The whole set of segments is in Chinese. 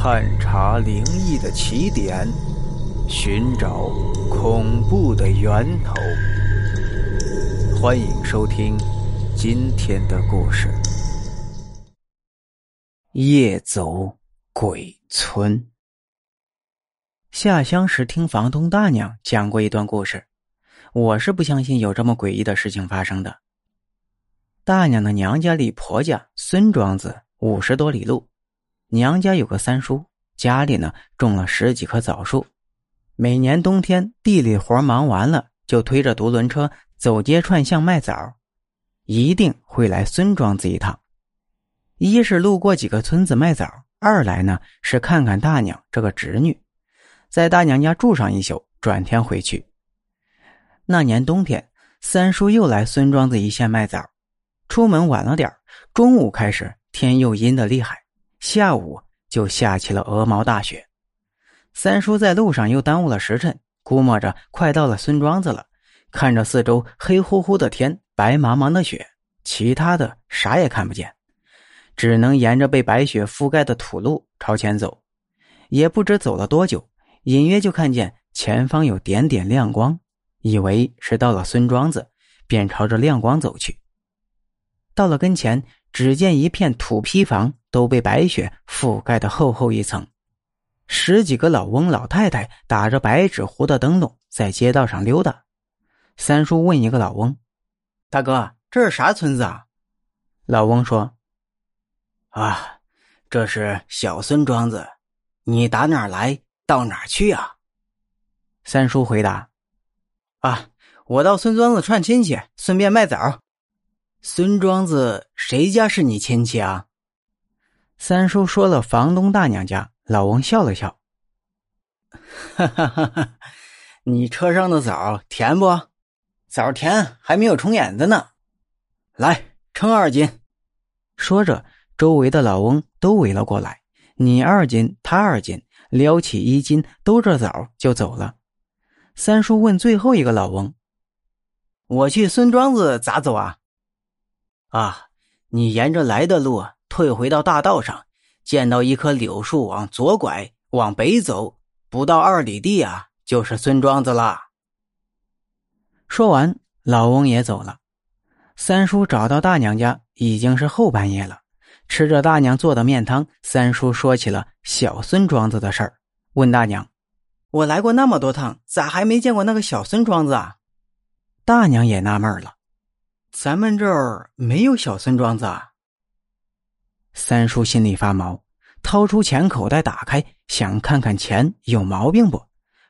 探查灵异的起点，寻找恐怖的源头。欢迎收听今天的故事：夜走鬼村。下乡时听房东大娘讲过一段故事，我是不相信有这么诡异的事情发生的。大娘的娘家离婆家孙庄子五十多里路。娘家有个三叔，家里呢种了十几棵枣树，每年冬天地里活忙完了，就推着独轮车走街串巷卖枣，一定会来孙庄子一趟。一是路过几个村子卖枣，二来呢是看看大娘这个侄女，在大娘家住上一宿，转天回去。那年冬天，三叔又来孙庄子一线卖枣，出门晚了点中午开始天又阴的厉害。下午就下起了鹅毛大雪，三叔在路上又耽误了时辰，估摸着快到了孙庄子了。看着四周黑乎乎的天，白茫茫的雪，其他的啥也看不见，只能沿着被白雪覆盖的土路朝前走。也不知走了多久，隐约就看见前方有点点亮光，以为是到了孙庄子，便朝着亮光走去。到了跟前。只见一片土坯房都被白雪覆盖的厚厚一层，十几个老翁老太太打着白纸糊的灯笼在街道上溜达。三叔问一个老翁：“大哥，这是啥村子啊？”老翁说：“啊，这是小孙庄子。你打哪来到哪去啊？”三叔回答：“啊，我到孙庄子串亲戚，顺便卖枣。”孙庄子谁家是你亲戚啊？三叔说了房东大娘家。老翁笑了笑，哈哈哈哈你车上的枣甜不？枣甜，还没有虫眼子呢。来，称二斤。说着，周围的老翁都围了过来，你二斤，他二斤，撩起衣襟，兜着枣就走了。三叔问最后一个老翁：“我去孙庄子咋走啊？”啊，你沿着来的路退回到大道上，见到一棵柳树，往左拐，往北走，不到二里地啊，就是孙庄子了。说完，老翁也走了。三叔找到大娘家，已经是后半夜了。吃着大娘做的面汤，三叔说起了小孙庄子的事儿，问大娘：“我来过那么多趟，咋还没见过那个小孙庄子啊？”大娘也纳闷了。咱们这儿没有小孙庄子啊！三叔心里发毛，掏出钱口袋打开，想看看钱有毛病不？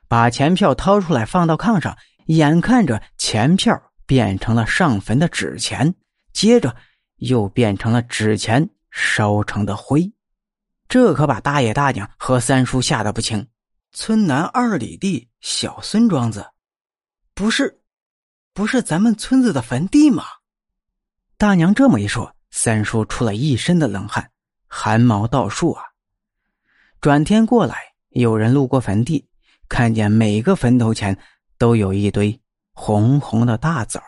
把钱票掏出来放到炕上，眼看着钱票变成了上坟的纸钱，接着又变成了纸钱烧成的灰，这可把大爷大娘和三叔吓得不轻。村南二里地小孙庄子，不是。不是咱们村子的坟地吗？大娘这么一说，三叔出了一身的冷汗，汗毛倒竖啊。转天过来，有人路过坟地，看见每个坟头前都有一堆红红的大枣。